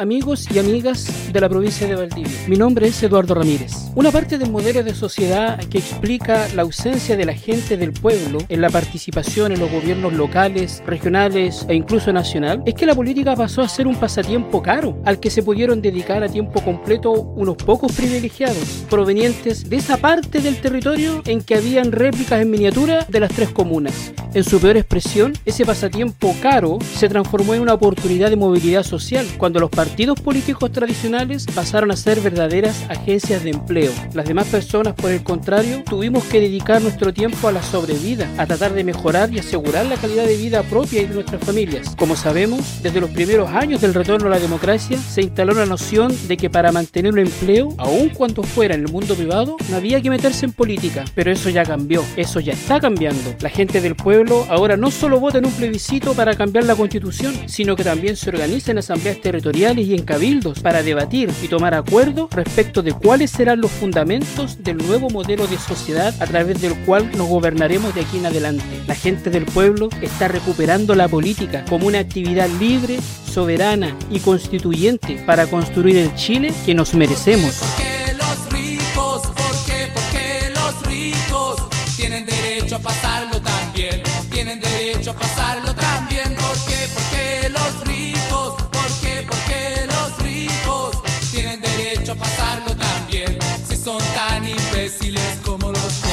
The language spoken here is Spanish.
amigos y amigas de la provincia de Valdivia. Mi nombre es Eduardo Ramírez. Una parte del modelo de sociedad que explica la ausencia de la gente del pueblo en la participación en los gobiernos locales, regionales e incluso nacional es que la política pasó a ser un pasatiempo caro al que se pudieron dedicar a tiempo completo unos pocos privilegiados provenientes de esa parte del territorio en que habían réplicas en miniatura de las tres comunas. En su peor expresión, ese pasatiempo caro se transformó en una oportunidad de movilidad social cuando los partidos políticos tradicionales pasaron a ser verdaderas agencias de empleo. Las demás personas, por el contrario, tuvimos que dedicar nuestro tiempo a la sobrevida, a tratar de mejorar y asegurar la calidad de vida propia y de nuestras familias. Como sabemos, desde los primeros años del retorno a la democracia se instaló la noción de que para mantener un empleo, aun cuando fuera en el mundo privado, no había que meterse en política. Pero eso ya cambió, eso ya está cambiando. La gente del pueblo ahora no solo vota un plebiscito para cambiar la constitución, sino que también se organiza en asambleas territoriales y en cabildos para debatir y tomar acuerdos respecto de cuáles serán los fundamentos del nuevo modelo de sociedad a través del cual nos gobernaremos de aquí en adelante. La gente del pueblo está recuperando la política como una actividad libre, soberana y constituyente para construir el Chile que nos merecemos hecho pasarlo tan bien. ¿Por qué? Porque los ricos, ¿por qué? Porque los ricos tienen derecho a pasarlo tan bien. Si son tan imbéciles como los